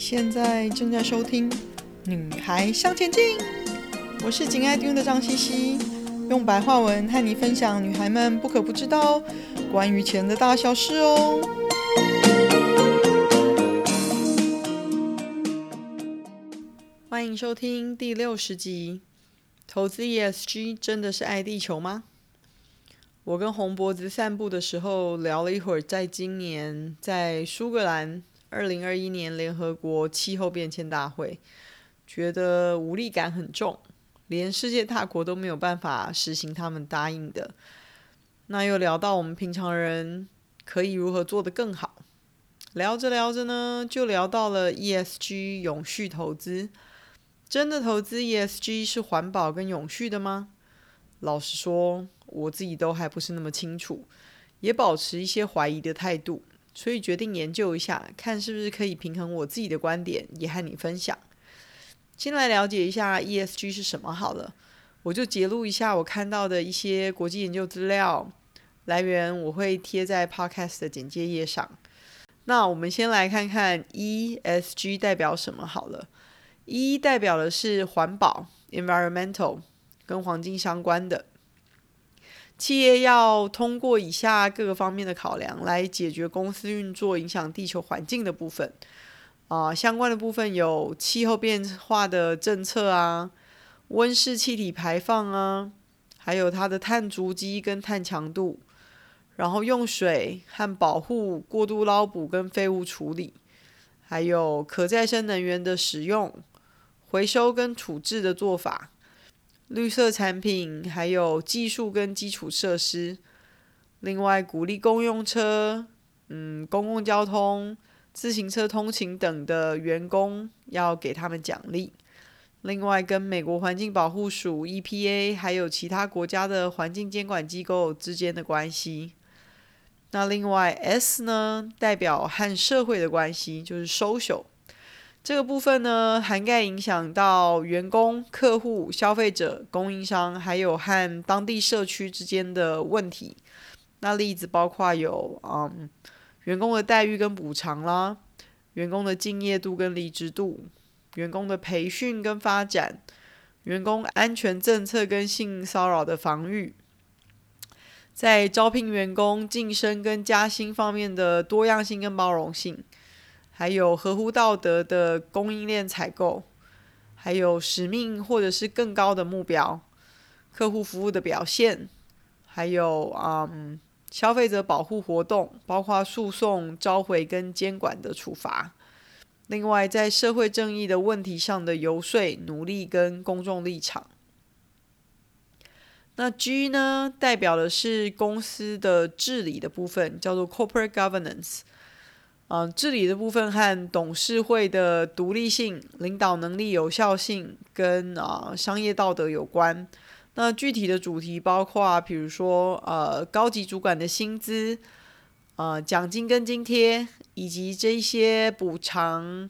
现在正在收听《女孩向前进》，我是紧爱听的张茜茜，用白话文和你分享女孩们不可不知道关于钱的大小事哦。欢迎收听第六十集。投资 ESG 真的是爱地球吗？我跟红脖子散步的时候聊了一会儿，在今年在苏格兰。二零二一年联合国气候变迁大会，觉得无力感很重，连世界大国都没有办法实行他们答应的。那又聊到我们平常人可以如何做得更好，聊着聊着呢，就聊到了 ESG 永续投资。真的投资 ESG 是环保跟永续的吗？老实说，我自己都还不是那么清楚，也保持一些怀疑的态度。所以决定研究一下，看是不是可以平衡我自己的观点，也和你分享。先来了解一下 ESG 是什么好了，我就揭露一下我看到的一些国际研究资料来源，我会贴在 Podcast 的简介页上。那我们先来看看 ESG 代表什么好了。E 代表的是环保 （environmental），跟黄金相关的。企业要通过以下各个方面的考量来解决公司运作影响地球环境的部分，啊、相关的部分有气候变化的政策啊，温室气体排放啊，还有它的碳足迹跟碳强度，然后用水和保护过度捞捕跟废物处理，还有可再生能源的使用、回收跟处置的做法。绿色产品，还有技术跟基础设施。另外，鼓励公用车、嗯，公共交通、自行车通勤等的员工要给他们奖励。另外，跟美国环境保护署 EPA 还有其他国家的环境监管机构之间的关系。那另外 S 呢，代表和社会的关系，就是 social。这个部分呢，涵盖影响到员工、客户、消费者、供应商，还有和当地社区之间的问题。那例子包括有，嗯，员工的待遇跟补偿啦，员工的敬业度跟离职度，员工的培训跟发展，员工安全政策跟性骚扰的防御，在招聘员工、晋升跟加薪方面的多样性跟包容性。还有合乎道德的供应链采购，还有使命或者是更高的目标，客户服务的表现，还有嗯消费者保护活动，包括诉讼、召回跟监管的处罚。另外，在社会正义的问题上的游说、努力跟公众立场。那 G 呢，代表的是公司的治理的部分，叫做 Corporate Governance。嗯，治理的部分和董事会的独立性、领导能力、有效性跟啊商业道德有关。那具体的主题包括，比如说呃高级主管的薪资、呃奖金跟津贴，以及这些补偿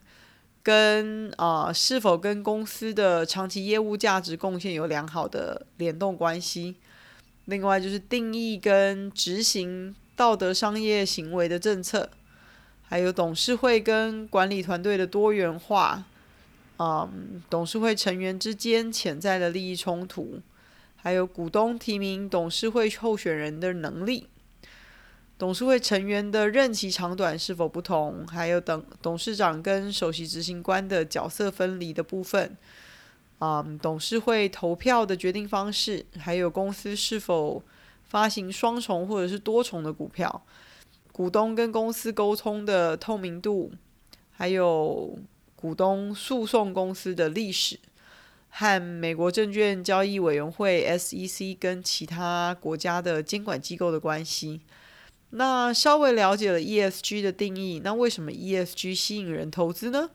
跟啊是否跟公司的长期业务价值贡献有良好的联动关系。另外就是定义跟执行道德商业行为的政策。还有董事会跟管理团队的多元化，嗯，董事会成员之间潜在的利益冲突，还有股东提名董事会候选人的能力，董事会成员的任期长短是否不同，还有等董事长跟首席执行官的角色分离的部分，嗯，董事会投票的决定方式，还有公司是否发行双重或者是多重的股票。股东跟公司沟通的透明度，还有股东诉讼公司的历史，和美国证券交易委员会 SEC 跟其他国家的监管机构的关系。那稍微了解了 ESG 的定义，那为什么 ESG 吸引人投资呢？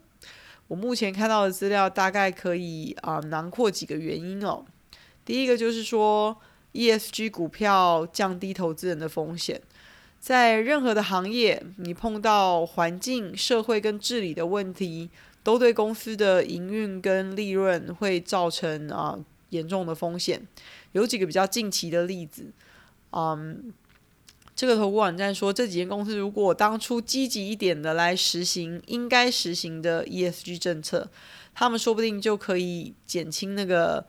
我目前看到的资料大概可以啊囊括几个原因哦。第一个就是说，ESG 股票降低投资人的风险。在任何的行业，你碰到环境、社会跟治理的问题，都对公司的营运跟利润会造成啊严重的风险。有几个比较近期的例子，嗯，这个投顾网站说，这几间公司如果当初积极一点的来实行应该实行的 ESG 政策，他们说不定就可以减轻那个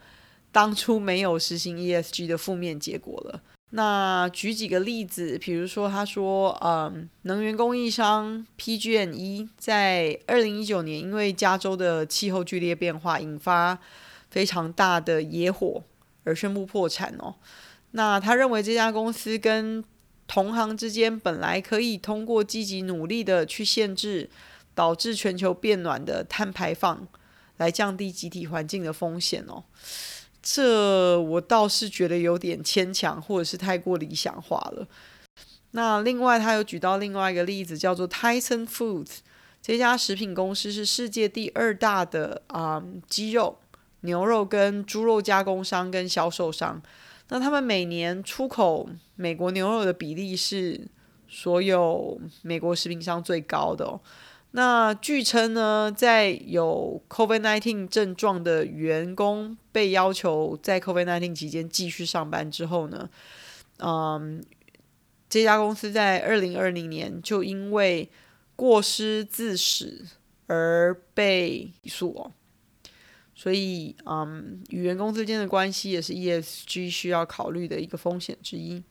当初没有实行 ESG 的负面结果了。那举几个例子，比如说他说，嗯，能源供应商 PG&E 在二零一九年因为加州的气候剧烈变化引发非常大的野火而宣布破产哦。那他认为这家公司跟同行之间本来可以通过积极努力的去限制导致全球变暖的碳排放，来降低集体环境的风险哦。这我倒是觉得有点牵强，或者是太过理想化了。那另外，他有举到另外一个例子，叫做 Tyson Foods 这家食品公司是世界第二大的啊、鸡肉、牛肉跟猪肉加工商跟销售商。那他们每年出口美国牛肉的比例是所有美国食品商最高的。那据称呢，在有 COVID-19 症状的员工被要求在 COVID-19 期间继续上班之后呢，嗯，这家公司在二零二零年就因为过失致死而被起诉。所以，嗯，与员工之间的关系也是 ESG 需要考虑的一个风险之一。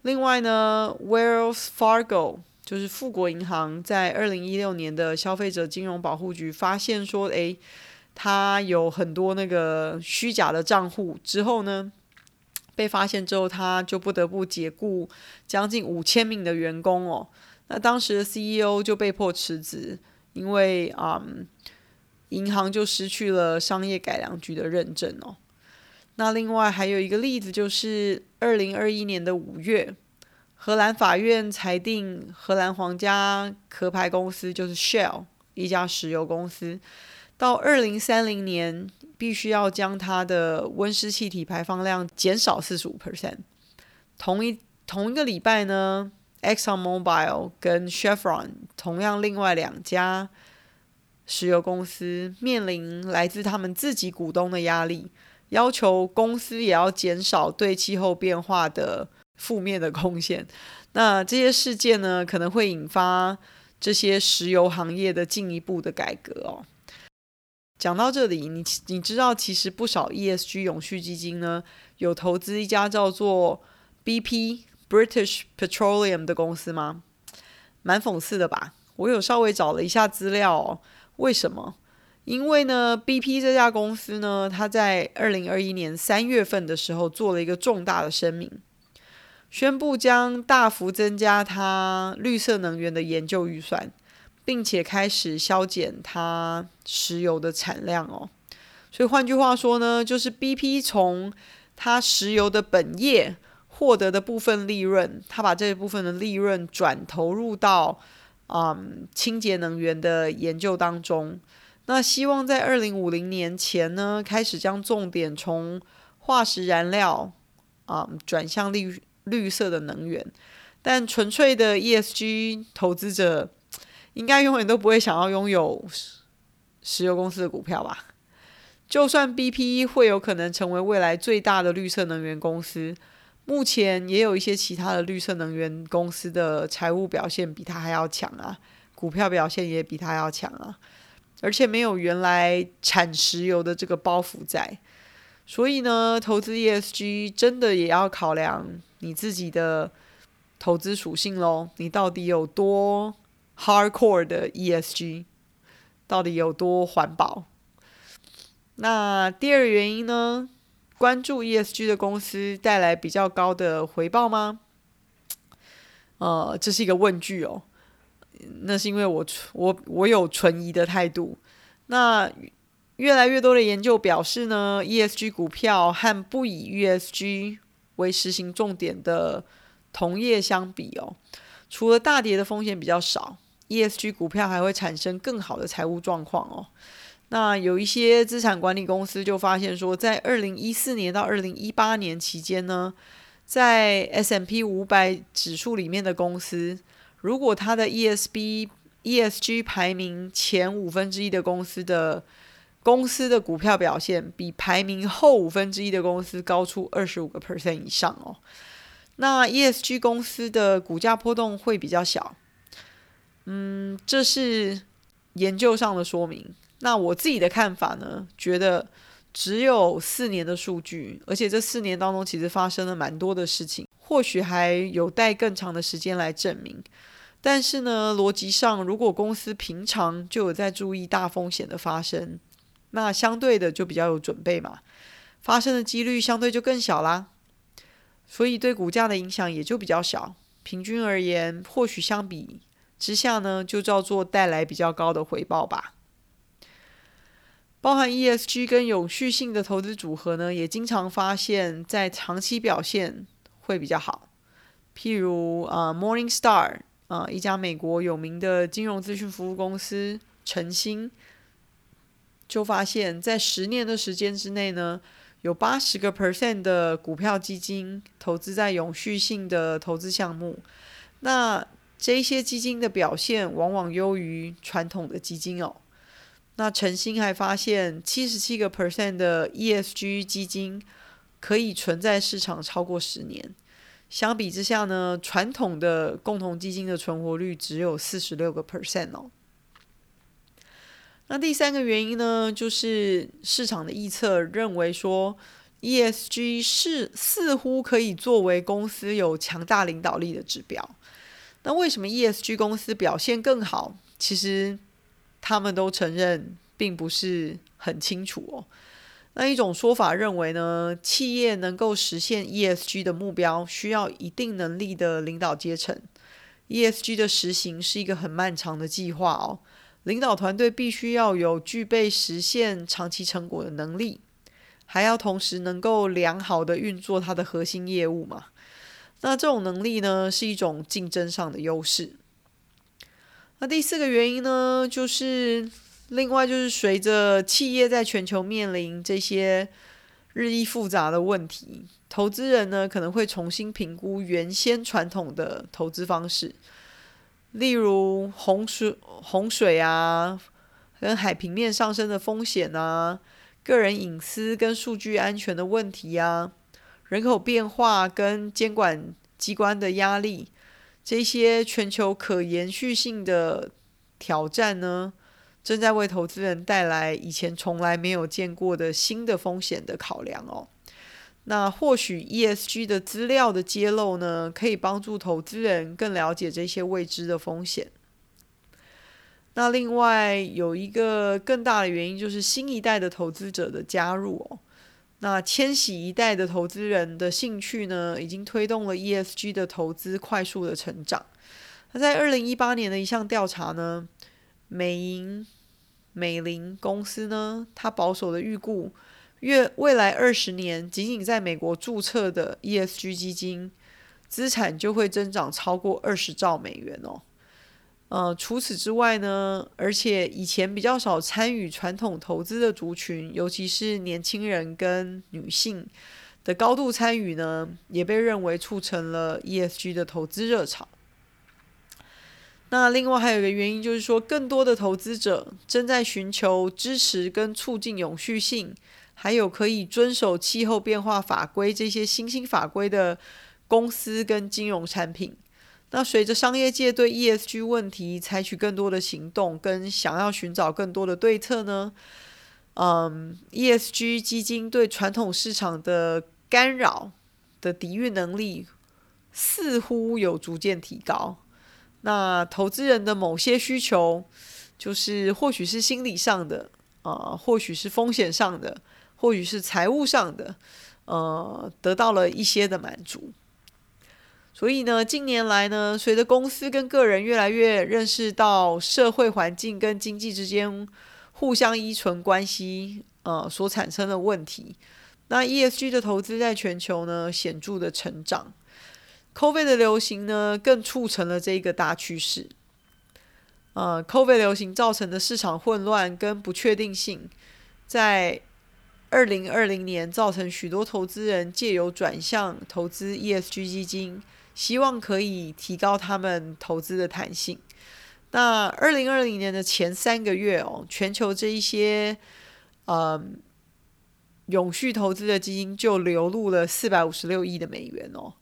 另外呢，Wells Fargo 就是富国银行，在二零一六年的消费者金融保护局发现说，诶，他有很多那个虚假的账户之后呢，被发现之后，他就不得不解雇将近五千名的员工哦。那当时的 CEO 就被迫辞职，因为，嗯。银行就失去了商业改良局的认证哦。那另外还有一个例子，就是二零二一年的五月，荷兰法院裁定荷兰皇家壳牌公司就是 Shell 一家石油公司，到二零三零年必须要将它的温室气体排放量减少四十五 percent。同一同一个礼拜呢，ExxonMobil 跟 Chevron 同样另外两家。石油公司面临来自他们自己股东的压力，要求公司也要减少对气候变化的负面的贡献。那这些事件呢，可能会引发这些石油行业的进一步的改革哦。讲到这里，你你知道其实不少 ESG 永续基金呢，有投资一家叫做 BP British Petroleum 的公司吗？蛮讽刺的吧？我有稍微找了一下资料哦。为什么？因为呢，BP 这家公司呢，它在二零二一年三月份的时候做了一个重大的声明，宣布将大幅增加它绿色能源的研究预算，并且开始削减它石油的产量哦。所以换句话说呢，就是 BP 从它石油的本业获得的部分利润，它把这一部分的利润转投入到。嗯，清洁能源的研究当中，那希望在二零五零年前呢，开始将重点从化石燃料啊、转向绿绿色的能源。但纯粹的 ESG 投资者，应该永远都不会想要拥有石油公司的股票吧？就算 BP 会有可能成为未来最大的绿色能源公司。目前也有一些其他的绿色能源公司的财务表现比它还要强啊，股票表现也比它要强啊，而且没有原来产石油的这个包袱在，所以呢，投资 ESG 真的也要考量你自己的投资属性喽，你到底有多 hardcore 的 ESG，到底有多环保？那第二个原因呢？关注 ESG 的公司带来比较高的回报吗？呃，这是一个问句哦。那是因为我我我有存疑的态度。那越来越多的研究表示呢，ESG 股票和不以 ESG 为实行重点的同业相比哦，除了大跌的风险比较少，ESG 股票还会产生更好的财务状况哦。那有一些资产管理公司就发现说，在二零一四年到二零一八年期间呢，在 S&P 五百指数里面的公司，如果它的 ESB ESG 排名前五分之一的公司的公司的股票表现，比排名后五分之一的公司高出二十五个 percent 以上哦。那 ESG 公司的股价波动会比较小。嗯，这是研究上的说明。那我自己的看法呢，觉得只有四年的数据，而且这四年当中其实发生了蛮多的事情，或许还有待更长的时间来证明。但是呢，逻辑上，如果公司平常就有在注意大风险的发生，那相对的就比较有准备嘛，发生的几率相对就更小啦，所以对股价的影响也就比较小。平均而言，或许相比之下呢，就叫做带来比较高的回报吧。包含 ESG 跟永续性的投资组合呢，也经常发现，在长期表现会比较好。譬如啊、，Morningstar。啊，一家美国有名的金融资讯服务公司晨星，就发现，在十年的时间之内呢，有八十个 percent 的股票基金投资在永续性的投资项目。那这些基金的表现往往优于传统的基金哦。那陈星还发现，七十七个 percent 的 ESG 基金可以存在市场超过十年。相比之下呢，传统的共同基金的存活率只有四十六个 percent 哦。那第三个原因呢，就是市场的预测认为说，ESG 是似乎可以作为公司有强大领导力的指标。那为什么 ESG 公司表现更好？其实他们都承认并不是很清楚哦。那一种说法认为呢，企业能够实现 ESG 的目标，需要一定能力的领导阶层。ESG 的实行是一个很漫长的计划哦，领导团队必须要有具备实现长期成果的能力，还要同时能够良好的运作它的核心业务嘛。那这种能力呢，是一种竞争上的优势。那第四个原因呢，就是。另外就是随着企业在全球面临这些日益复杂的问题，投资人呢可能会重新评估原先传统的投资方式，例如洪水、洪水啊，跟海平面上升的风险啊，个人隐私跟数据安全的问题啊，人口变化跟监管机关的压力，这些全球可延续性的挑战呢，正在为投资人带来以前从来没有见过的新的风险的考量哦。那或许 ESG 的资料的揭露呢，可以帮助投资人更了解这些未知的风险。那另外有一个更大的原因，就是新一代的投资者的加入哦。那千禧一代的投资人的兴趣呢，已经推动了 ESG 的投资快速的成长。那在二零一八年的一项调查呢，美银美林公司呢，它保守的预估，月未来二十年，仅仅在美国注册的 ESG 基金资产就会增长超过二十兆美元哦。呃，除此之外呢，而且以前比较少参与传统投资的族群，尤其是年轻人跟女性的高度参与呢，也被认为促成了 ESG 的投资热潮。那另外还有一个原因，就是说更多的投资者正在寻求支持跟促进永续性，还有可以遵守气候变化法规这些新兴法规的公司跟金融产品。那随着商业界对 ESG 问题采取更多的行动，跟想要寻找更多的对策呢，嗯，ESG 基金对传统市场的干扰的抵御能力似乎有逐渐提高。那投资人的某些需求，就是或许是心理上的，呃，或许是风险上的，或许是财务上的，呃，得到了一些的满足。所以呢，近年来呢，随着公司跟个人越来越认识到社会环境跟经济之间互相依存关系，呃，所产生的问题，那 ESG 的投资在全球呢显著的成长。COVID 的流行呢，更促成了这个大趋势。呃，COVID 流行造成的市场混乱跟不确定性，在二零二零年造成许多投资人借由转向投资 ESG 基金，希望可以提高他们投资的弹性。那二零二零年的前三个月哦，全球这一些嗯永续投资的基金就流入了四百五十六亿的美元哦。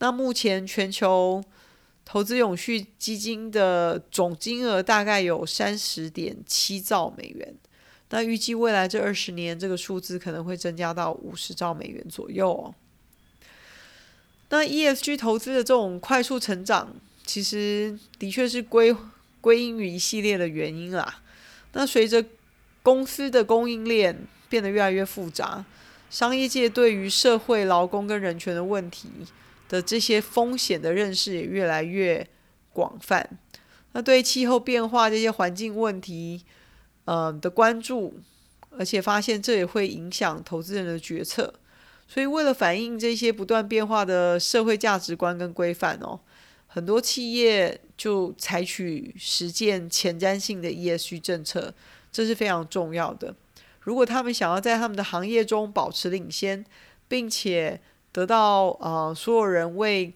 那目前全球投资永续基金的总金额大概有三十点七兆美元。那预计未来这二十年，这个数字可能会增加到五十兆美元左右哦。那 ESG 投资的这种快速成长，其实的确是归归因于一系列的原因啦。那随着公司的供应链变得越来越复杂，商业界对于社会、劳工跟人权的问题的这些风险的认识也越来越广泛。那对气候变化这些环境问题，呃的关注，而且发现这也会影响投资人的决策。所以，为了反映这些不断变化的社会价值观跟规范哦，很多企业就采取实践前瞻性的 ESG 政策，这是非常重要的。如果他们想要在他们的行业中保持领先，并且得到呃所有人为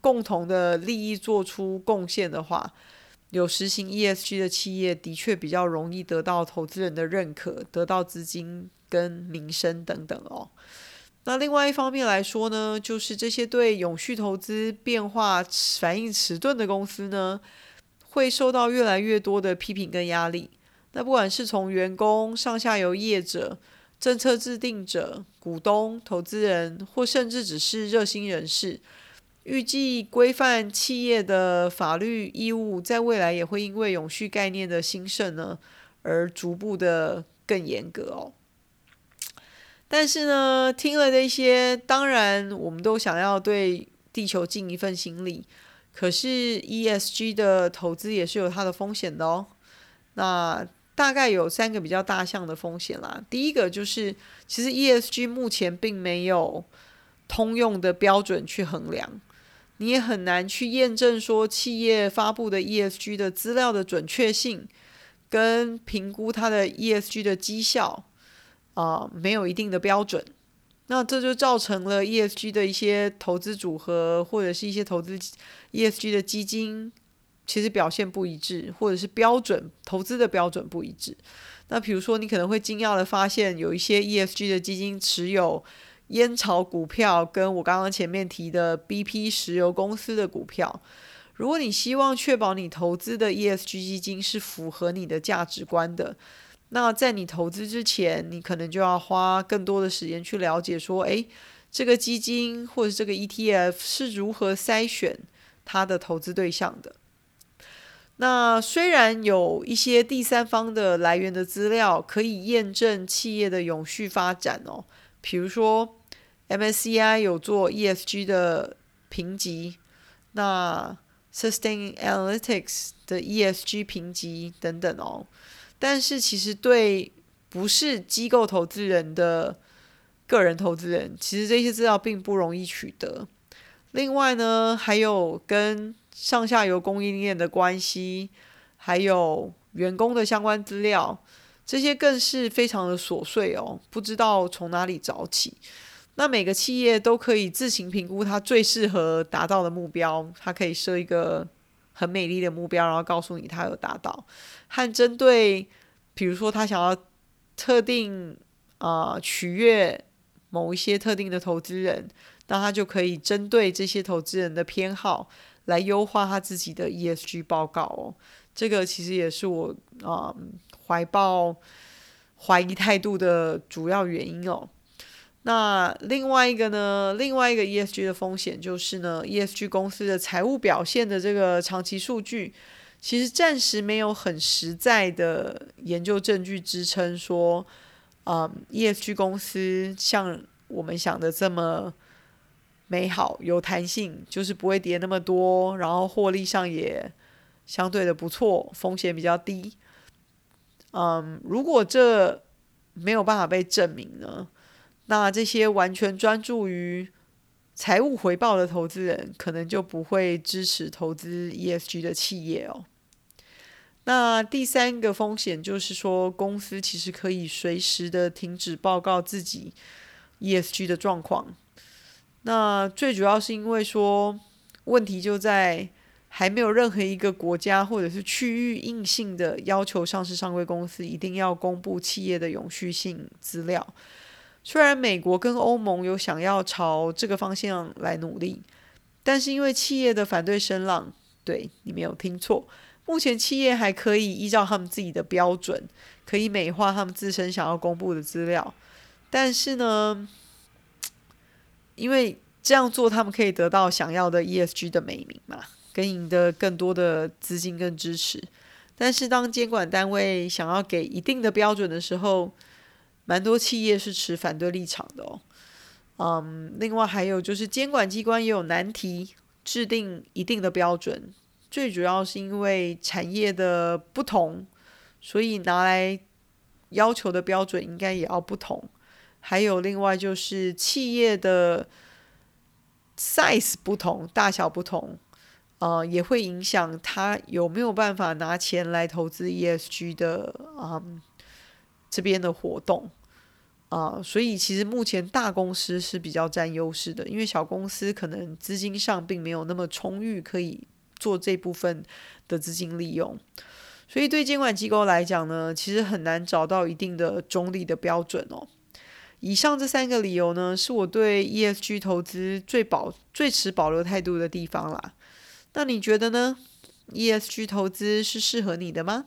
共同的利益做出贡献的话，有实行 ESG 的企业的确比较容易得到投资人的认可，得到资金。跟民生等等哦，那另外一方面来说呢，就是这些对永续投资变化反应迟钝的公司呢，会受到越来越多的批评跟压力。那不管是从员工、上下游业者、政策制定者、股东、投资人，或甚至只是热心人士，预计规范企业的法律义务，在未来也会因为永续概念的兴盛呢，而逐步的更严格哦。但是呢，听了这些，当然我们都想要对地球尽一份心力。可是 ESG 的投资也是有它的风险的哦。那大概有三个比较大项的风险啦。第一个就是，其实 ESG 目前并没有通用的标准去衡量，你也很难去验证说企业发布的 ESG 的资料的准确性，跟评估它的 ESG 的绩效。啊、没有一定的标准，那这就造成了 ESG 的一些投资组合或者是一些投资 ESG 的基金，其实表现不一致，或者是标准投资的标准不一致。那比如说，你可能会惊讶的发现，有一些 ESG 的基金持有烟草股票，跟我刚刚前面提的 BP 石油公司的股票。如果你希望确保你投资的 ESG 基金是符合你的价值观的。那在你投资之前，你可能就要花更多的时间去了解，说，诶，这个基金或者这个 ETF 是如何筛选它的投资对象的。那虽然有一些第三方的来源的资料可以验证企业的永续发展哦，比如说 MSCI 有做 ESG 的评级，那 Sustainalytics 的 ESG 评级等等哦。但是其实对不是机构投资人的个人投资人，其实这些资料并不容易取得。另外呢，还有跟上下游供应链的关系，还有员工的相关资料，这些更是非常的琐碎哦，不知道从哪里找起。那每个企业都可以自行评估它最适合达到的目标，它可以设一个。很美丽的目标，然后告诉你他有达到，和针对，比如说他想要特定啊、取悦某一些特定的投资人，那他就可以针对这些投资人的偏好来优化他自己的 ESG 报告哦。这个其实也是我啊、怀抱怀疑态度的主要原因哦。那另外一个呢，另外一个 ESG 的风险就是呢，ESG 公司的财务表现的这个长期数据，其实暂时没有很实在的研究证据支撑说，嗯，ESG 公司像我们想的这么美好、有弹性，就是不会跌那么多，然后获利上也相对的不错，风险比较低。嗯，如果这没有办法被证明呢？那这些完全专注于财务回报的投资人，可能就不会支持投资 ESG 的企业哦。那第三个风险就是说，公司其实可以随时的停止报告自己 ESG 的状况。那最主要是因为说，问题就在还没有任何一个国家或者是区域硬性的要求上市上柜公司一定要公布企业的永续性资料。虽然美国跟欧盟有想要朝这个方向来努力，但是因为企业的反对声浪，对，你没有听错，目前企业还可以依照他们自己的标准，可以美化他们自身想要公布的资料，但是呢，因为这样做，他们可以得到想要的 ESG 的美名嘛，跟赢得更多的资金跟支持。但是当监管单位想要给一定的标准的时候，蛮多企业是持反对立场的哦。嗯，另外还有就是监管机关也有难题，制定一定的标准，最主要是因为产业的不同，所以拿来要求的标准应该也要不同。还有另外就是企业的 size 不同，大小不同。呃，也会影响他有没有办法拿钱来投资 ESG 的啊、这边的活动啊、所以其实目前大公司是比较占优势的，因为小公司可能资金上并没有那么充裕，可以做这部分的资金利用，所以对监管机构来讲呢，其实很难找到一定的中立的标准哦。以上这三个理由呢，是我对 ESG 投资最保最持保留态度的地方啦。那你觉得呢？ESG 投资是适合你的吗？